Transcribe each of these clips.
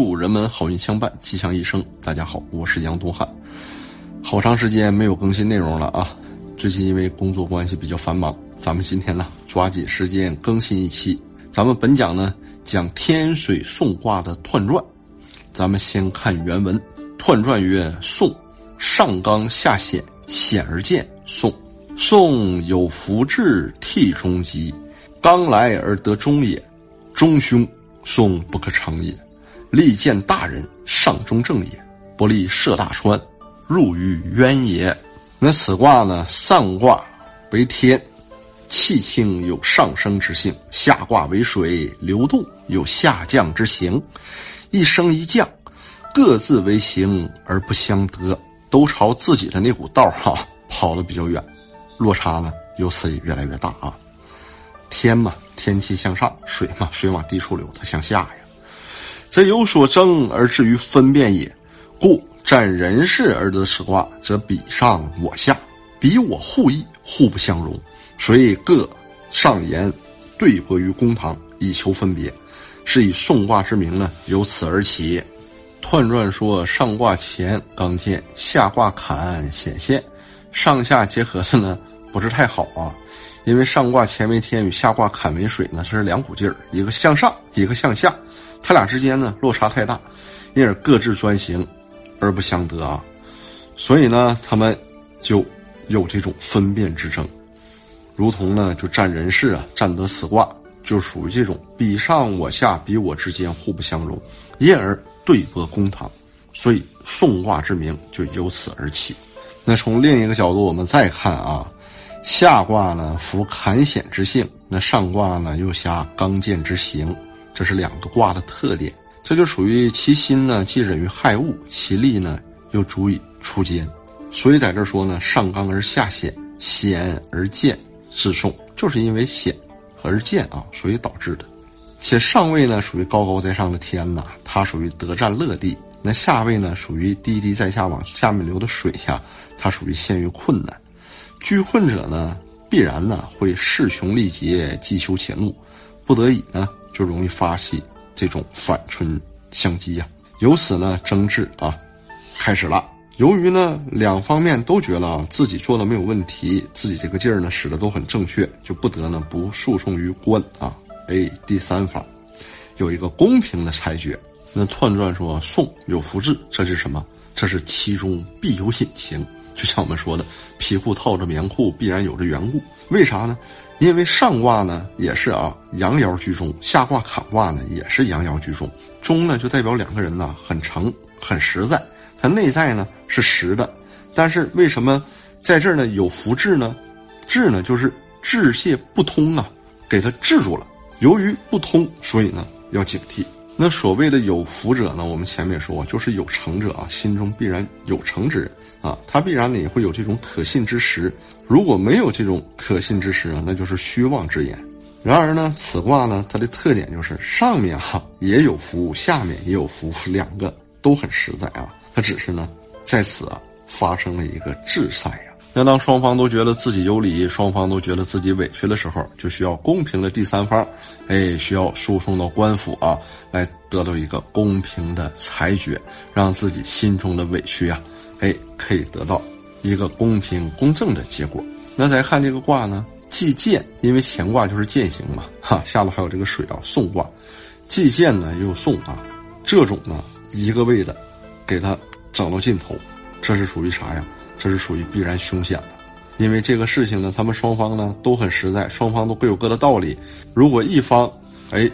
祝人们好运相伴，吉祥一生。大家好，我是杨东汉。好长时间没有更新内容了啊！最近因为工作关系比较繁忙，咱们今天呢抓紧时间更新一期。咱们本讲呢讲天水宋卦的彖传，咱们先看原文。彖传曰：宋，上刚下显，显而见。宋，宋有福至，替中吉，刚来而得中也。中凶，宋不可长也。利见大人，上中正也。不利涉大川，入于渊也。那此卦呢？上卦为天，气清有上升之性；下卦为水，流动有下降之形。一升一降，各自为形而不相得，都朝自己的那股道哈跑得比较远，落差呢由此也越来越大啊。天嘛，天气向上；水嘛，水往低处流，它向下呀。则有所争而至于分辨也，故占人事而得此卦，则比上我下，比我互异，互不相容，所以各上言对伯于公堂，以求分别，是以宋卦之名呢，由此而起。彖传说上卦乾刚健，下卦坎显现，上下结合的呢不是太好啊，因为上卦乾为天与下卦坎为水呢，它是两股劲儿，一个向上，一个向下。它俩之间呢落差太大，因而各自专行，而不相得啊。所以呢，他们就有这种分辨之争，如同呢就占人事啊，占得此卦，就属于这种比上我下，比我之间互不相容，因而对簿公堂。所以宋卦之名就由此而起。那从另一个角度我们再看啊，下卦呢服坎险之性，那上卦呢又下刚健之行。这是两个卦的特点，这就属于其心呢，既忍于害物，其力呢又足以出坚。所以在这说呢，上刚而下险，险而健自送，就是因为险而健啊，所以导致的。且上位呢属于高高在上的天呐，它属于得占乐地；那下位呢属于滴滴在下往下面流的水呀，它属于陷于困难。居困者呢，必然呢会势穷力竭，既羞且怒，不得已呢。就容易发起这种反春相讥呀，由此呢争执啊开始了。由于呢两方面都觉得自己做的没有问题，自己这个劲儿呢使的都很正确，就不得呢不诉讼于官啊。哎，第三方有一个公平的裁决。那彖传说宋有福至，这是什么？这是其中必有隐情。就像我们说的，皮裤套着棉裤，必然有着缘故。为啥呢？因为上卦呢也是啊阳爻居中，下卦坎卦呢也是阳爻居中。中呢就代表两个人呢很诚很实在，他内在呢是实的。但是为什么在这儿呢有福至呢？至呢就是志泄不通啊，给他制住了。由于不通，所以呢要警惕。那所谓的有福者呢，我们前面也说就是有成者啊，心中必然有成之人啊，他必然呢也会有这种可信之实。如果没有这种可信之实啊，那就是虚妄之言。然而呢，此卦呢，它的特点就是上面哈也有福，下面也有福，两个都很实在啊。它只是呢在此啊发生了一个制塞呀。那当双方都觉得自己有理，双方都觉得自己委屈的时候，就需要公平的第三方，哎，需要输送到官府啊，来得到一个公平的裁决，让自己心中的委屈啊，哎，可以得到一个公平公正的结果。那再看这个卦呢，既见，因为乾卦就是践行嘛，哈，下头还有这个水啊，送卦，既见呢又送啊，这种呢一个位的，给它整到尽头，这是属于啥呀？这是属于必然凶险的，因为这个事情呢，他们双方呢都很实在，双方都各有各的道理。如果一方，哎，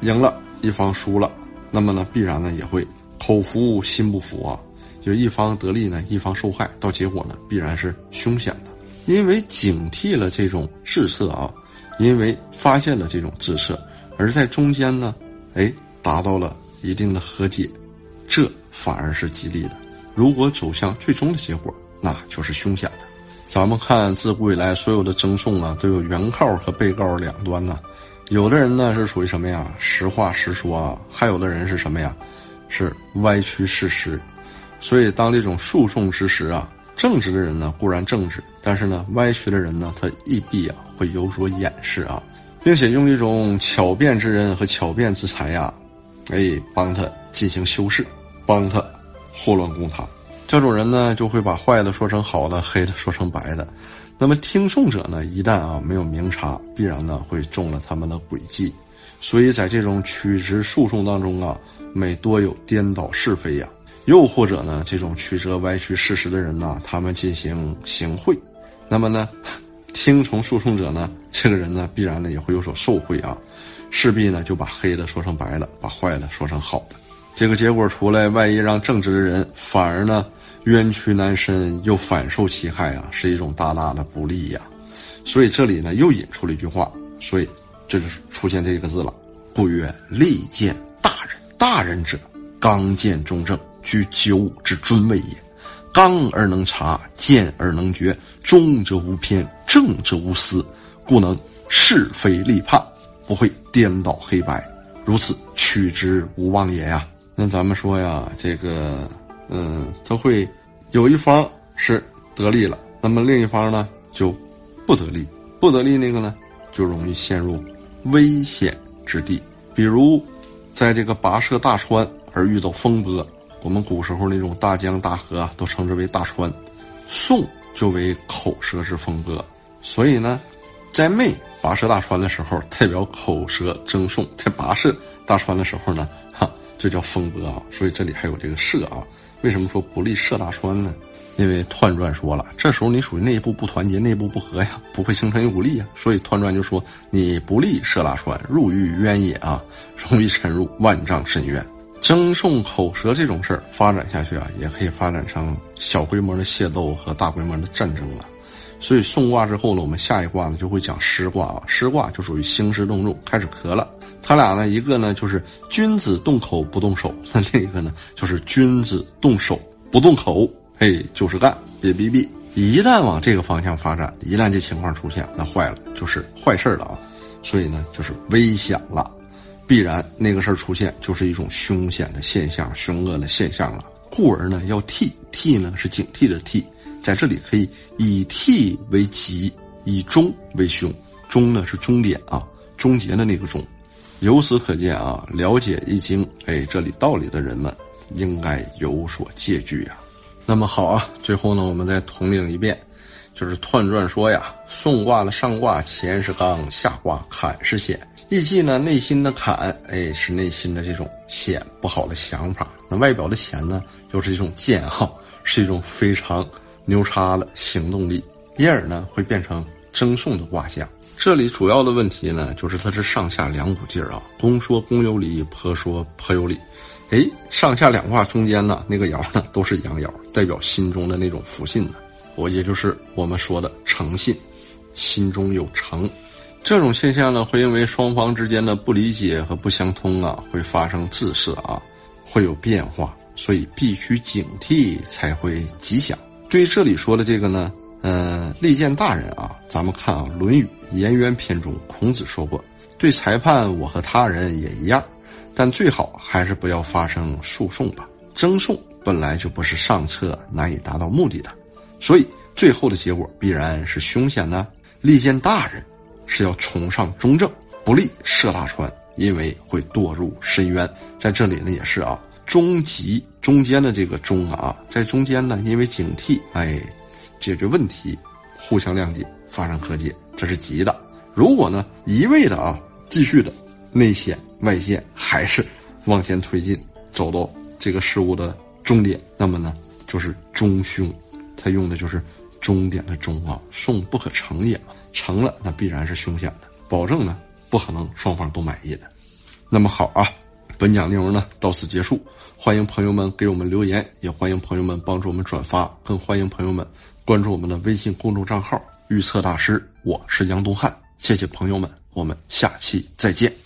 赢了，一方输了，那么呢，必然呢也会口服心不服啊。就一方得利呢，一方受害，到结果呢，必然是凶险的。因为警惕了这种滞色啊，因为发现了这种滞色，而在中间呢，哎，达到了一定的和解，这反而是吉利的。如果走向最终的结果，那就是凶险的。咱们看自古以来所有的争讼啊，都有原告和被告两端呢。有的人呢是属于什么呀？实话实说啊。还有的人是什么呀？是歪曲事实。所以当这种诉讼之时啊，正直的人呢固然正直，但是呢歪曲的人呢，他亦必啊会有所掩饰啊，并且用一种巧辩之人和巧辩之才呀，哎，帮他进行修饰，帮他祸乱公堂。这种人呢，就会把坏的说成好的，黑的说成白的。那么听讼者呢，一旦啊没有明察，必然呢会中了他们的诡计。所以在这种曲直诉讼当中啊，每多有颠倒是非呀，又或者呢这种曲折歪曲事实的人呐，他们进行行贿。那么呢，听从诉讼者呢，这个人呢必然呢也会有所受贿啊，势必呢就把黑的说成白的，把坏的说成好的。这个结果出来，万一让正直的人反而呢冤屈难伸，又反受其害啊，是一种大大的不利呀。所以这里呢又引出了一句话，所以这就是出现这个字了。故曰：利见大人，大人者刚健中正，居九五之尊位也。刚而能察，见而能决，中则无偏，正则无私，故能是非立判，不会颠倒黑白，如此取之无妄也呀。那咱们说呀，这个，嗯，他会有一方是得利了，那么另一方呢就不得利，不得利那个呢就容易陷入危险之地。比如，在这个跋涉大川而遇到风波，我们古时候那种大江大河啊，都称之为大川，宋就为口舌之风波。所以呢，在没跋涉大川的时候，代表口舌争讼；在跋涉大川的时候呢。这叫风波啊，所以这里还有这个涉啊。为什么说不利涉大川呢？因为彖传说了，这时候你属于内部不团结、内部不和呀，不会形成一股力啊。所以彖传就说你不利涉大川，入狱渊也啊，容易沉入万丈深渊。争讼口舌这种事儿发展下去啊，也可以发展成小规模的械斗和大规模的战争了。所以送卦之后呢，我们下一卦呢就会讲师卦啊。师卦就属于兴师动众，开始咳了。他俩呢，一个呢就是君子动口不动手，那另一个呢就是君子动手不动口，嘿，就是干，别逼逼。一旦往这个方向发展，一旦这情况出现，那坏了，就是坏事了啊。所以呢，就是危险了，必然那个事儿出现，就是一种凶险的现象，凶恶的现象了。故而呢，要替替呢是警惕的替。在这里可以以替为吉，以终为凶。终呢是终点啊，终结的那个终。由此可见啊，了解易经哎这里道理的人们应该有所戒惧呀。那么好啊，最后呢我们再统领一遍，就是彖传说呀，宋卦的上卦乾是刚，下卦坎是险。易记呢内心的坎哎是内心的这种险不好的想法，那外表的险呢又是一种健哈，是一种非常。牛叉了行动力，因而呢会变成争讼的卦象。这里主要的问题呢，就是它是上下两股劲儿啊，公说公有理，婆说婆有理。哎，上下两卦中间呢，那个爻呢都是阳爻，代表心中的那种福信呢，我也就是我们说的诚信，心中有诚。这种现象呢，会因为双方之间的不理解和不相通啊，会发生自色啊，会有变化，所以必须警惕才会吉祥。对于这里说的这个呢，呃，利见大人啊，咱们看啊，《论语·颜渊篇》中，孔子说过，对裁判我和他人也一样，但最好还是不要发生诉讼吧。争讼本来就不是上策难以达到目的的，所以最后的结果必然是凶险的。利见大人是要崇尚中正，不利涉大川，因为会堕入深渊。在这里呢，也是啊。终极中间的这个终啊，在中间呢，因为警惕，哎，解决问题，互相谅解，发生和解，这是吉的。如果呢，一味的啊，继续的内险外陷，还是往前推进，走到这个事物的终点，那么呢，就是中凶。他用的就是终点的终啊，送不可成也嘛，成了那必然是凶险的，保证呢不可能双方都满意的。那么好啊。本讲内容呢到此结束，欢迎朋友们给我们留言，也欢迎朋友们帮助我们转发，更欢迎朋友们关注我们的微信公众账号“预测大师”，我是杨东汉，谢谢朋友们，我们下期再见。